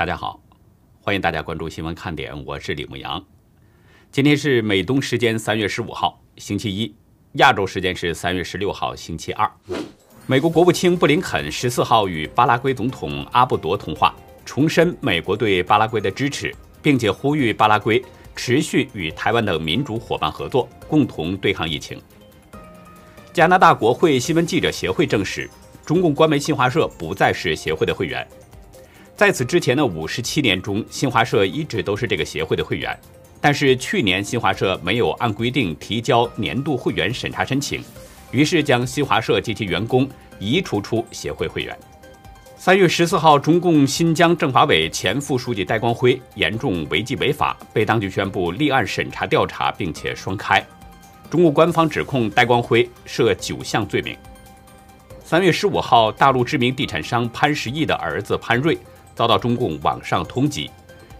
大家好，欢迎大家关注新闻看点，我是李牧阳。今天是美东时间三月十五号，星期一；亚洲时间是三月十六号，星期二。美国国务卿布林肯十四号与巴拉圭总统阿布多通话，重申美国对巴拉圭的支持，并且呼吁巴拉圭持续与台湾的民主伙伴合作，共同对抗疫情。加拿大国会新闻记者协会证实，中共官媒新华社不再是协会的会员。在此之前的五十七年中，新华社一直都是这个协会的会员。但是去年新华社没有按规定提交年度会员审查申请，于是将新华社及其员工移除出协会会员。三月十四号，中共新疆政法委前副书记戴光辉严重违纪违法，被当局宣布立案审查调查，并且双开。中国官方指控戴光辉涉九项罪名。三月十五号，大陆知名地产商潘石屹的儿子潘瑞遭到中共网上通缉，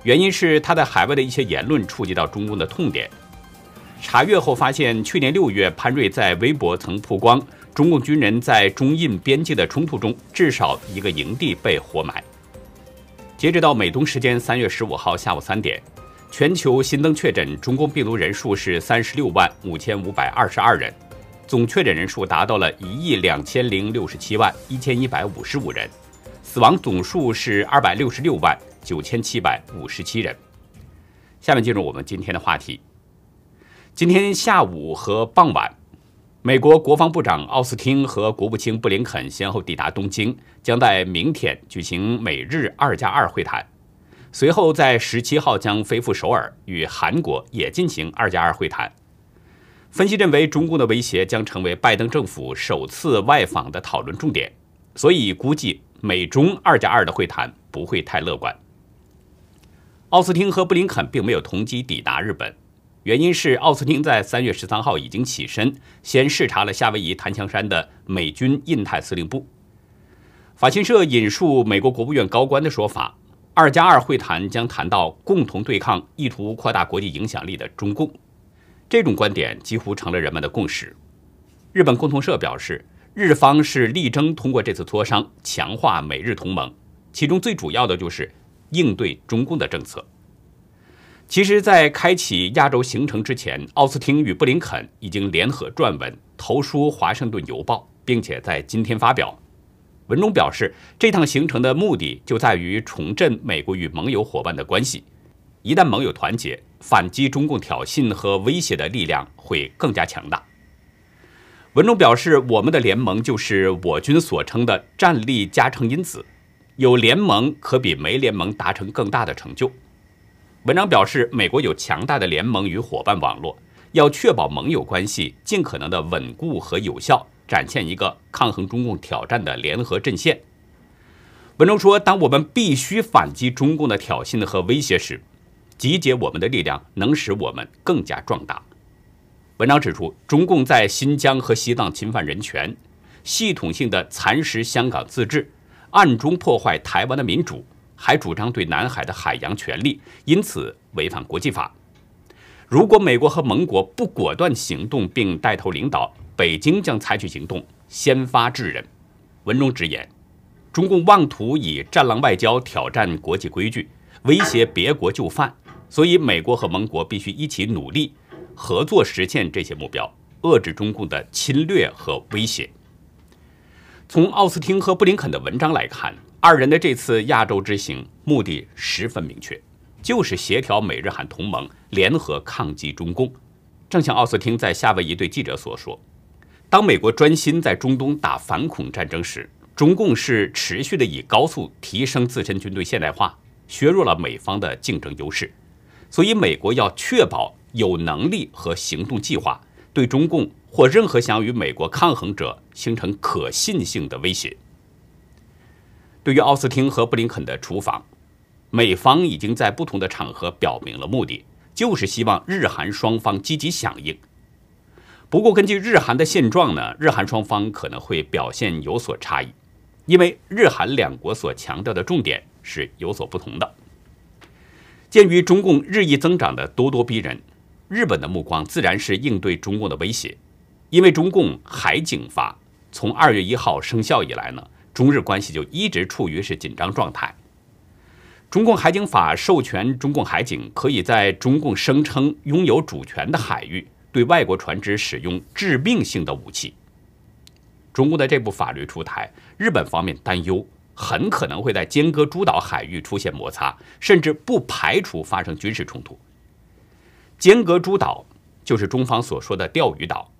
原因是他在海外的一些言论触及到中共的痛点。查阅后发现，去年六月，潘瑞在微博曾曝光中共军人在中印边界的冲突中，至少一个营地被活埋。截止到美东时间三月十五号下午三点。全球新增确诊中共病毒人数是三十六万五千五百二十二人，总确诊人数达到了一亿两千零六十七万一千一百五十五人，死亡总数是二百六十六万九千七百五十七人。下面进入我们今天的话题。今天下午和傍晚，美国国防部长奥斯汀和国务卿布林肯先后抵达东京，将在明天举行美日二加二会谈。随后在十七号将飞赴首尔，与韩国也进行二加二会谈。分析认为，中共的威胁将成为拜登政府首次外访的讨论重点，所以估计美中二加二的会谈不会太乐观。奥斯汀和布林肯并没有同机抵达日本，原因是奥斯汀在三月十三号已经起身，先视察了夏威夷檀香山的美军印太司令部。法新社引述美国国务院高官的说法。二加二会谈将谈到共同对抗意图扩大国际影响力的中共，这种观点几乎成了人们的共识。日本共同社表示，日方是力争通过这次磋商强化美日同盟，其中最主要的就是应对中共的政策。其实，在开启亚洲行程之前，奥斯汀与布林肯已经联合撰文投书《华盛顿邮报》，并且在今天发表。文中表示，这趟行程的目的就在于重振美国与盟友伙伴的关系。一旦盟友团结，反击中共挑衅和威胁的力量会更加强大。文中表示，我们的联盟就是我军所称的战力加成因子，有联盟可比没联盟达成更大的成就。文章表示，美国有强大的联盟与伙伴网络，要确保盟友关系尽可能的稳固和有效。展现一个抗衡中共挑战的联合阵线。文中说，当我们必须反击中共的挑衅和威胁时，集结我们的力量能使我们更加壮大。文章指出，中共在新疆和西藏侵犯人权，系统性的蚕食香港自治，暗中破坏台湾的民主，还主张对南海的海洋权利，因此违反国际法。如果美国和盟国不果断行动并带头领导，北京将采取行动，先发制人。文中直言，中共妄图以战狼外交挑战国际规矩，威胁别国就范，所以美国和盟国必须一起努力，合作实现这些目标，遏制中共的侵略和威胁。从奥斯汀和布林肯的文章来看，二人的这次亚洲之行目的十分明确，就是协调美日韩同盟联合抗击中共。正像奥斯汀在夏威夷对记者所说。当美国专心在中东打反恐战争时，中共是持续的以高速提升自身军队现代化，削弱了美方的竞争优势。所以，美国要确保有能力和行动计划，对中共或任何想与美国抗衡者形成可信性的威胁。对于奥斯汀和布林肯的出访，美方已经在不同的场合表明了目的，就是希望日韩双方积极响应。不过，根据日韩的现状呢，日韩双方可能会表现有所差异，因为日韩两国所强调的重点是有所不同的。鉴于中共日益增长的咄咄逼人，日本的目光自然是应对中共的威胁。因为中共海警法从二月一号生效以来呢，中日关系就一直处于是紧张状态。中共海警法授权中共海警可以在中共声称拥有主权的海域对外国船只使用致命性的武器。中共的这部法律出台，日本方面担忧很可能会在尖阁诸岛海域出现摩擦，甚至不排除发生军事冲突。尖阁诸岛就是中方所说的钓鱼岛，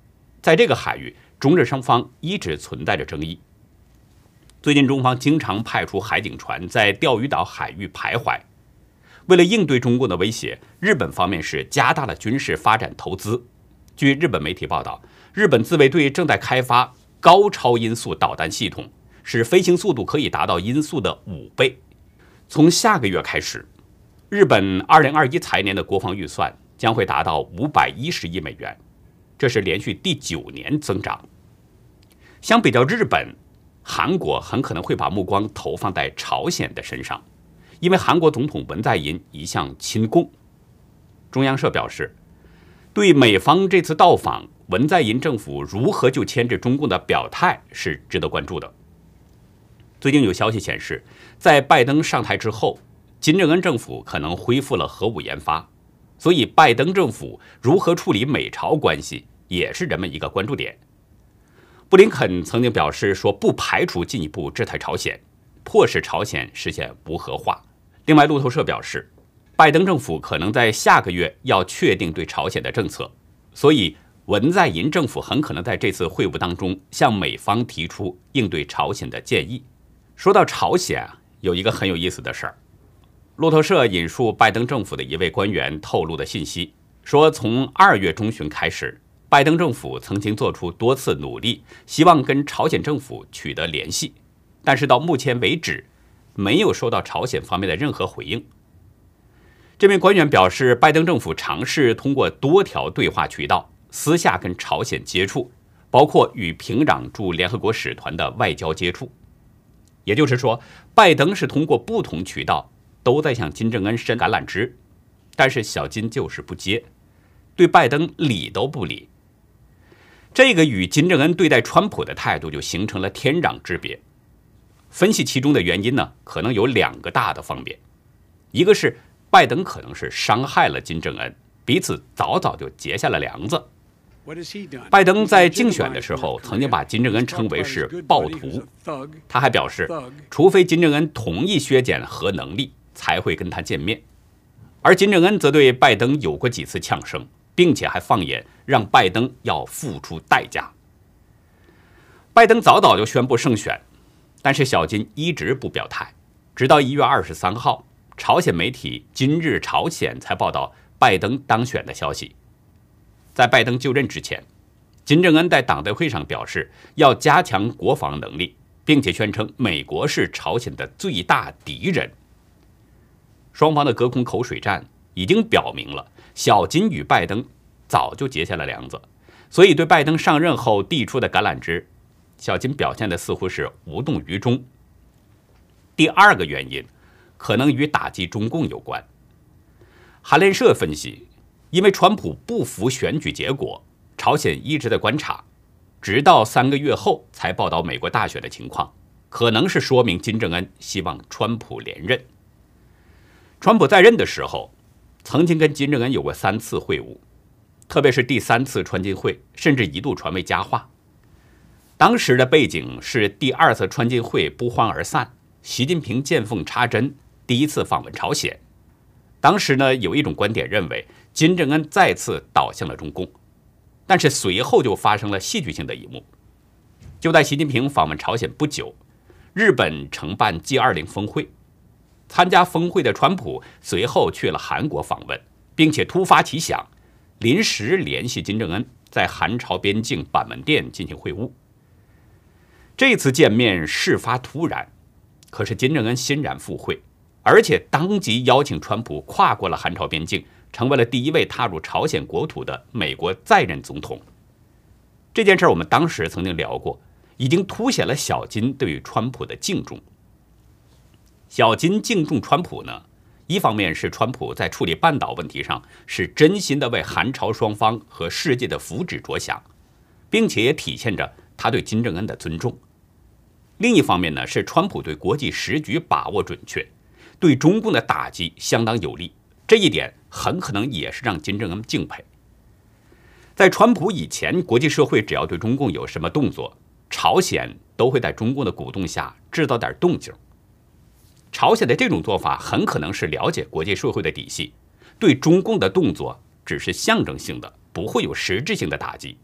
在这个海域，中日双方一直存在着争议。最近，中方经常派出海警船在钓鱼岛海域徘徊。为了应对中共的威胁，日本方面是加大了军事发展投资。据日本媒体报道，日本自卫队正在开发高超音速导弹系统，使飞行速度可以达到音速的五倍。从下个月开始，日本2021财年的国防预算将会达到510亿美元，这是连续第九年增长。相比较日本。韩国很可能会把目光投放在朝鲜的身上，因为韩国总统文在寅一向亲共。中央社表示，对美方这次到访，文在寅政府如何就牵制中共的表态是值得关注的。最近有消息显示，在拜登上台之后，金正恩政府可能恢复了核武研发，所以拜登政府如何处理美朝关系，也是人们一个关注点。布林肯曾经表示说，不排除进一步制裁朝鲜，迫使朝鲜实现无核化。另外，路透社表示，拜登政府可能在下个月要确定对朝鲜的政策，所以文在寅政府很可能在这次会晤当中向美方提出应对朝鲜的建议。说到朝鲜啊，有一个很有意思的事儿，路透社引述拜登政府的一位官员透露的信息，说从二月中旬开始。拜登政府曾经做出多次努力，希望跟朝鲜政府取得联系，但是到目前为止，没有收到朝鲜方面的任何回应。这名官员表示，拜登政府尝试通过多条对话渠道私下跟朝鲜接触，包括与平壤驻联合国使团的外交接触。也就是说，拜登是通过不同渠道都在向金正恩伸橄榄枝，但是小金就是不接，对拜登理都不理。这个与金正恩对待川普的态度就形成了天壤之别。分析其中的原因呢，可能有两个大的方面：一个是拜登可能是伤害了金正恩，彼此早早就结下了梁子。拜登在竞选的时候曾经把金正恩称为是暴徒，他还表示，除非金正恩同意削减核能力，才会跟他见面。而金正恩则对拜登有过几次呛声。并且还放言让拜登要付出代价。拜登早早就宣布胜选，但是小金一直不表态，直到一月二十三号，朝鲜媒体《今日朝鲜》才报道拜登当选的消息。在拜登就任之前，金正恩在党代会上表示要加强国防能力，并且宣称美国是朝鲜的最大敌人。双方的隔空口水战已经表明了。小金与拜登早就结下了梁子，所以对拜登上任后递出的橄榄枝，小金表现的似乎是无动于衷。第二个原因，可能与打击中共有关。韩联社分析，因为川普不服选举结果，朝鲜一直在观察，直到三个月后才报道美国大选的情况，可能是说明金正恩希望川普连任。川普在任的时候。曾经跟金正恩有过三次会晤，特别是第三次川金会，甚至一度传为佳话。当时的背景是第二次川金会不欢而散，习近平见缝插针，第一次访问朝鲜。当时呢，有一种观点认为金正恩再次倒向了中共，但是随后就发生了戏剧性的一幕。就在习近平访问朝鲜不久，日本承办 G20 峰会。参加峰会的川普随后去了韩国访问，并且突发奇想，临时联系金正恩，在韩朝边境板门店进行会晤。这次见面事发突然，可是金正恩欣然赴会，而且当即邀请川普跨过了韩朝边境，成为了第一位踏入朝鲜国土的美国在任总统。这件事我们当时曾经聊过，已经凸显了小金对于川普的敬重。小金敬重川普呢，一方面是川普在处理半岛问题上是真心的为韩朝双方和世界的福祉着想，并且也体现着他对金正恩的尊重；另一方面呢，是川普对国际时局把握准确，对中共的打击相当有力。这一点很可能也是让金正恩敬佩。在川普以前，国际社会只要对中共有什么动作，朝鲜都会在中共的鼓动下制造点动静。朝鲜的这种做法很可能是了解国际社会的底细，对中共的动作只是象征性的，不会有实质性的打击。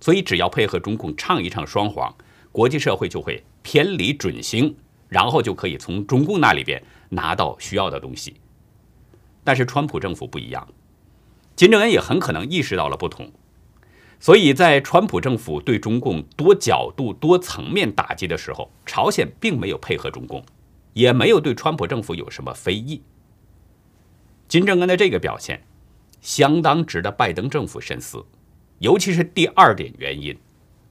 所以，只要配合中共唱一唱双簧，国际社会就会偏离准星，然后就可以从中共那里边拿到需要的东西。但是川普政府不一样，金正恩也很可能意识到了不同，所以在川普政府对中共多角度、多层面打击的时候，朝鲜并没有配合中共，也没有对川普政府有什么非议。金正恩的这个表现，相当值得拜登政府深思，尤其是第二点原因，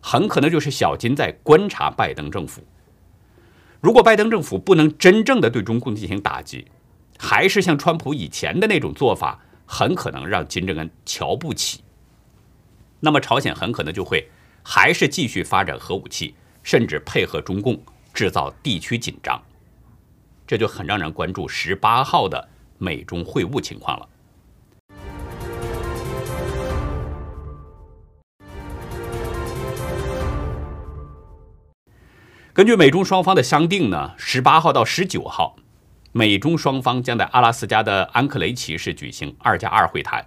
很可能就是小金在观察拜登政府。如果拜登政府不能真正的对中共进行打击，还是像川普以前的那种做法，很可能让金正恩瞧不起。那么朝鲜很可能就会还是继续发展核武器，甚至配合中共制造地区紧张。这就很让人关注十八号的美中会晤情况了。根据美中双方的商定呢，十八号到十九号。美中双方将在阿拉斯加的安克雷奇市举行二加二会谈，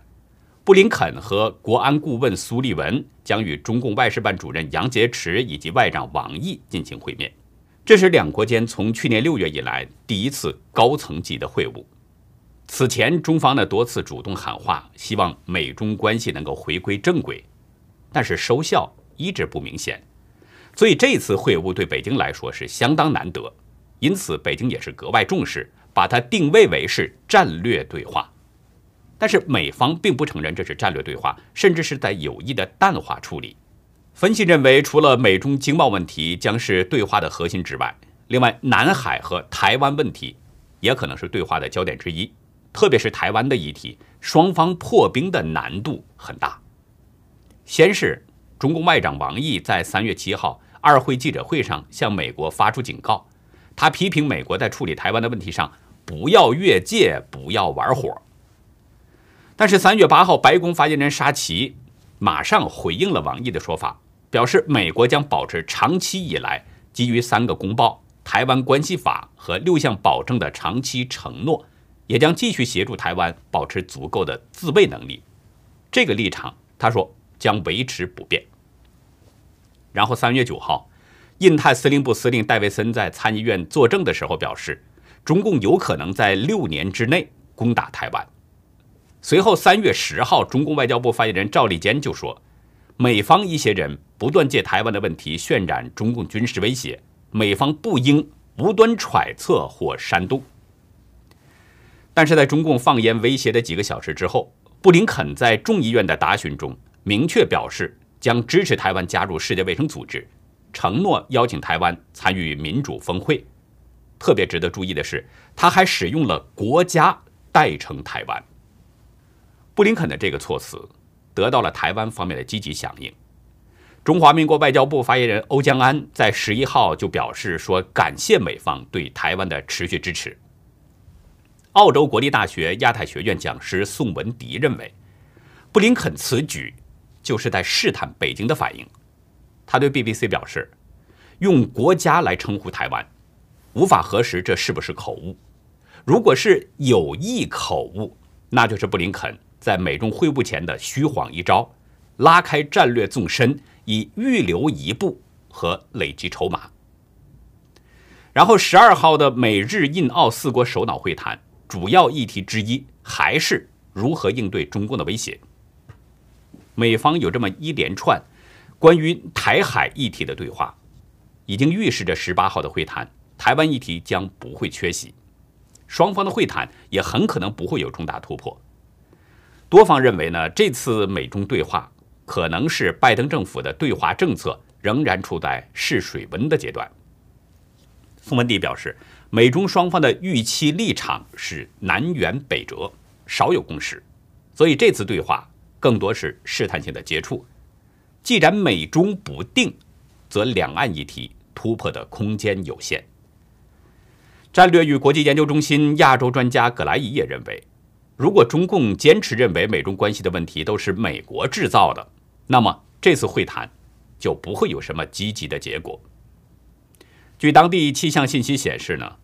布林肯和国安顾问苏利文将与中共外事办主任杨洁篪以及外长王毅进行会面，这是两国间从去年六月以来第一次高层级的会晤。此前，中方呢多次主动喊话，希望美中关系能够回归正轨，但是收效一直不明显，所以这次会晤对北京来说是相当难得。因此，北京也是格外重视，把它定位为是战略对话。但是美方并不承认这是战略对话，甚至是在有意的淡化处理。分析认为，除了美中经贸问题将是对话的核心之外，另外南海和台湾问题也可能是对话的焦点之一。特别是台湾的议题，双方破冰的难度很大。先是中共外长王毅在三月七号二会记者会上向美国发出警告。他批评美国在处理台湾的问题上不要越界，不要玩火。但是三月八号，白宫发言人沙奇马上回应了王毅的说法，表示美国将保持长期以来基于三个公报、台湾关系法和六项保证的长期承诺，也将继续协助台湾保持足够的自卫能力。这个立场，他说将维持不变。然后三月九号。印太司令部司令戴维森在参议院作证的时候表示，中共有可能在六年之内攻打台湾。随后，三月十号，中共外交部发言人赵立坚就说，美方一些人不断借台湾的问题渲染中共军事威胁，美方不应无端揣测或煽动。但是在中共放言威胁的几个小时之后，布林肯在众议院的答询中明确表示，将支持台湾加入世界卫生组织。承诺邀请台湾参与民主峰会。特别值得注意的是，他还使用了“国家”代称台湾。布林肯的这个措辞得到了台湾方面的积极响应。中华民国外交部发言人欧江安在十一号就表示说，感谢美方对台湾的持续支持。澳洲国立大学亚太学院讲师宋文迪认为，布林肯此举就是在试探北京的反应。他对 BBC 表示，用“国家”来称呼台湾，无法核实这是不是口误。如果是有意口误，那就是布林肯在美中会晤前的虚晃一招，拉开战略纵深，以预留一步和累积筹码。然后，十二号的美日印澳四国首脑会谈，主要议题之一还是如何应对中共的威胁。美方有这么一连串。关于台海议题的对话，已经预示着十八号的会谈，台湾议题将不会缺席，双方的会谈也很可能不会有重大突破。多方认为呢，这次美中对话可能是拜登政府的对华政策仍然处在试水温的阶段。宋文迪表示，美中双方的预期立场是南辕北辙，少有共识，所以这次对话更多是试探性的接触。既然美中不定，则两岸议题突破的空间有限。战略与国际研究中心亚洲专家葛莱伊也认为，如果中共坚持认为美中关系的问题都是美国制造的，那么这次会谈就不会有什么积极的结果。据当地气象信息显示呢，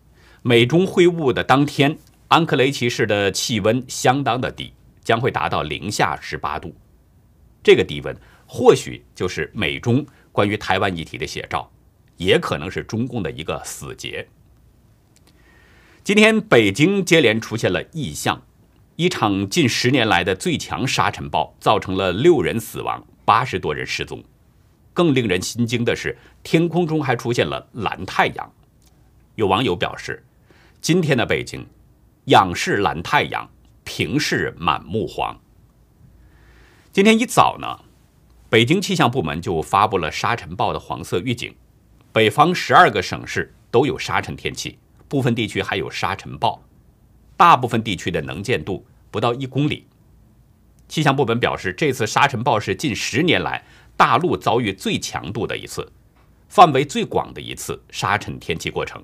美中会晤的当天，安克雷奇市的气温相当的低，将会达到零下十八度。这个低温或许就是美中关于台湾议题的写照，也可能是中共的一个死结。今天北京接连出现了异象，一场近十年来的最强沙尘暴造成了六人死亡，八十多人失踪。更令人心惊的是，天空中还出现了蓝太阳。有网友表示，今天的北京，仰视蓝太阳，平视满目黄。今天一早呢，北京气象部门就发布了沙尘暴的黄色预警，北方十二个省市都有沙尘天气。部分地区还有沙尘暴，大部分地区的能见度不到一公里。气象部门表示，这次沙尘暴是近十年来大陆遭遇最强度的一次，范围最广的一次沙尘天气过程。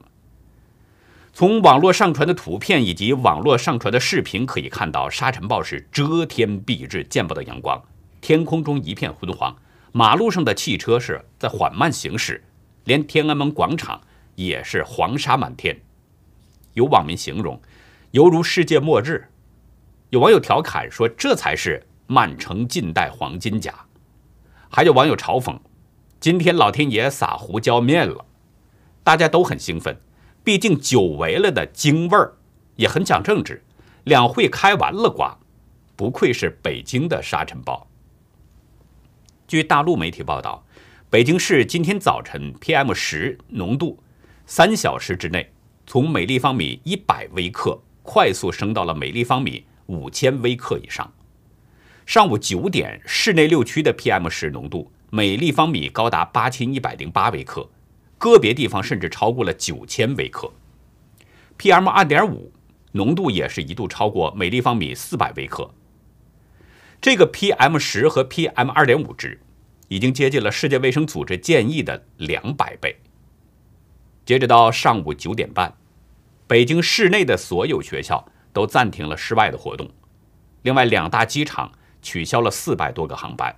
从网络上传的图片以及网络上传的视频可以看到，沙尘暴是遮天蔽日，见不到阳光，天空中一片昏黄，马路上的汽车是在缓慢行驶，连天安门广场也是黄沙满天。有网民形容，犹如世界末日。有网友调侃说：“这才是满城尽带黄金甲。”还有网友嘲讽：“今天老天爷撒胡椒面了。”大家都很兴奋，毕竟久违了的京味儿也很讲政治。两会开完了瓜，不愧是北京的沙尘暴。据大陆媒体报道，北京市今天早晨 PM 十浓度三小时之内。从每立方米一百微克快速升到了每立方米五千微克以上。上午九点，市内六区的 PM 十浓度每立方米高达八千一百零八微克，个别地方甚至超过了九千微克。PM 二点五浓度也是一度超过每立方米四百微克。这个 PM 十和 PM 二点五值已经接近了世界卫生组织建议的两百倍。截止到上午九点半。北京市内的所有学校都暂停了室外的活动，另外两大机场取消了四百多个航班。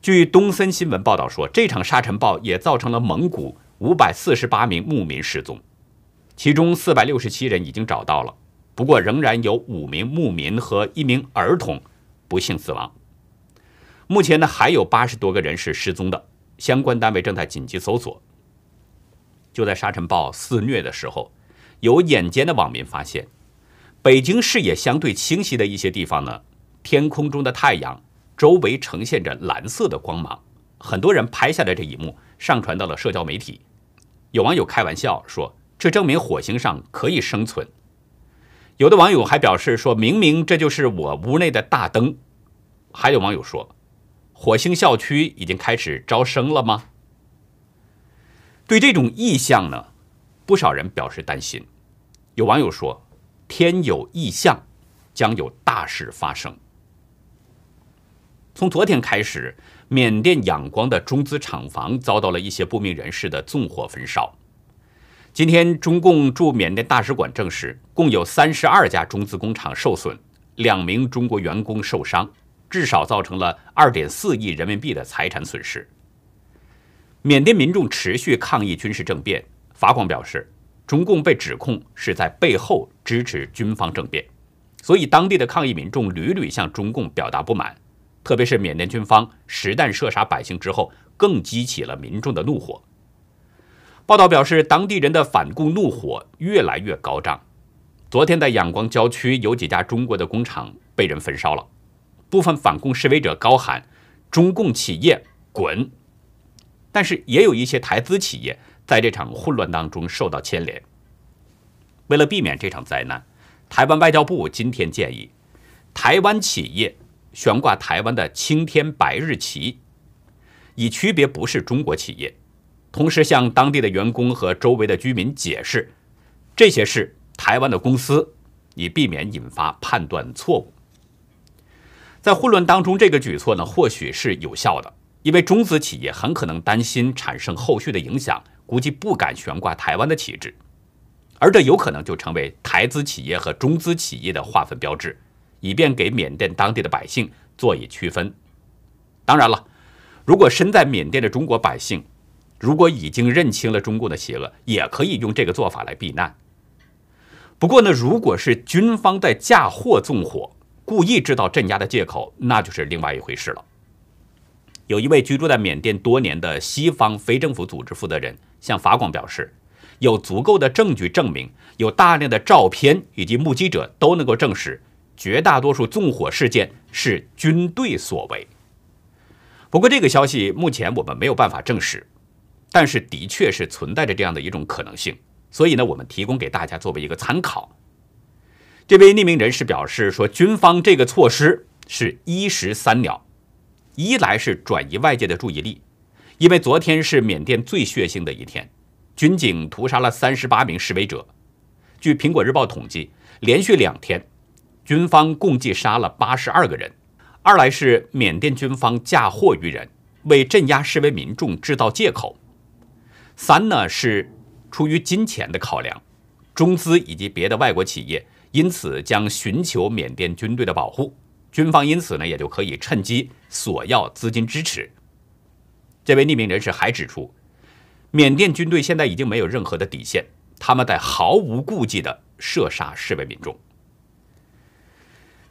据东森新闻报道说，这场沙尘暴也造成了蒙古五百四十八名牧民失踪，其中四百六十七人已经找到了，不过仍然有五名牧民和一名儿童不幸死亡。目前呢，还有八十多个人是失踪的，相关单位正在紧急搜索。就在沙尘暴肆虐的时候。有眼尖的网民发现，北京视野相对清晰的一些地方呢，天空中的太阳周围呈现着蓝色的光芒。很多人拍下来这一幕，上传到了社交媒体。有网友开玩笑说：“这证明火星上可以生存。”有的网友还表示说：“明明这就是我屋内的大灯。”还有网友说：“火星校区已经开始招生了吗？”对这种意象呢？不少人表示担心，有网友说：“天有异象，将有大事发生。”从昨天开始，缅甸仰光的中资厂房遭到了一些不明人士的纵火焚烧。今天，中共驻缅甸大使馆证实，共有三十二家中资工厂受损，两名中国员工受伤，至少造成了二点四亿人民币的财产损失。缅甸民众持续抗议军事政变。法广表示，中共被指控是在背后支持军方政变，所以当地的抗议民众屡屡向中共表达不满，特别是缅甸军方实弹射杀百姓之后，更激起了民众的怒火。报道表示，当地人的反共怒火越来越高涨。昨天在仰光郊区，有几家中国的工厂被人焚烧了，部分反共示威者高喊“中共企业滚”，但是也有一些台资企业。在这场混乱当中受到牵连。为了避免这场灾难，台湾外交部今天建议，台湾企业悬挂台湾的青天白日旗，以区别不是中国企业。同时向当地的员工和周围的居民解释，这些是台湾的公司，以避免引发判断错误。在混乱当中，这个举措呢或许是有效的，因为中资企业很可能担心产生后续的影响。估计不敢悬挂台湾的旗帜。而这有可能就成为台资企业和中资企业的划分标志，以便给缅甸当地的百姓做以区分。当然了，如果身在缅甸的中国百姓，如果已经认清了中共的邪恶，也可以用这个做法来避难。不过呢，如果是军方在嫁祸纵火，故意制造镇压的借口，那就是另外一回事了。有一位居住在缅甸多年的西方非政府组织负责人向法广表示，有足够的证据证明，有大量的照片以及目击者都能够证实，绝大多数纵火事件是军队所为。不过，这个消息目前我们没有办法证实，但是的确是存在着这样的一种可能性，所以呢，我们提供给大家作为一个参考。这位匿名人士表示说，军方这个措施是一石三鸟。一来是转移外界的注意力，因为昨天是缅甸最血腥的一天，军警屠杀了三十八名示威者。据苹果日报统计，连续两天，军方共计杀了八十二个人。二来是缅甸军方嫁祸于人，为镇压示威民众制造借口。三呢是出于金钱的考量，中资以及别的外国企业因此将寻求缅甸军队的保护。军方因此呢，也就可以趁机索要资金支持。这位匿名人士还指出，缅甸军队现在已经没有任何的底线，他们在毫无顾忌地射杀示威民众。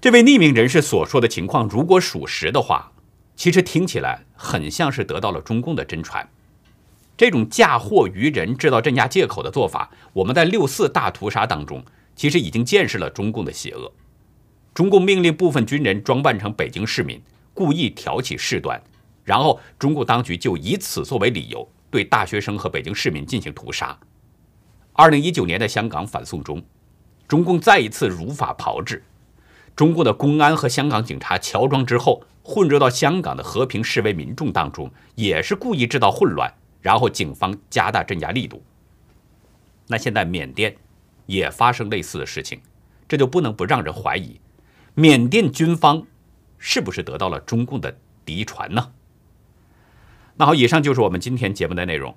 这位匿名人士所说的情况，如果属实的话，其实听起来很像是得到了中共的真传。这种嫁祸于人、制造镇压借口的做法，我们在六四大屠杀当中，其实已经见识了中共的邪恶。中共命令部分军人装扮成北京市民，故意挑起事端，然后中共当局就以此作为理由，对大学生和北京市民进行屠杀。二零一九年的香港反送中，中共再一次如法炮制，中共的公安和香港警察乔装之后，混入到香港的和平示威民众当中，也是故意制造混乱，然后警方加大镇压力度。那现在缅甸也发生类似的事情，这就不能不让人怀疑。缅甸军方是不是得到了中共的嫡传呢？那好，以上就是我们今天节目的内容。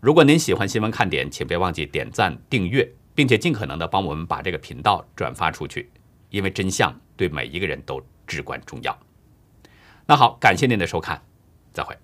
如果您喜欢新闻看点，请别忘记点赞、订阅，并且尽可能的帮我们把这个频道转发出去，因为真相对每一个人都至关重要。那好，感谢您的收看，再会。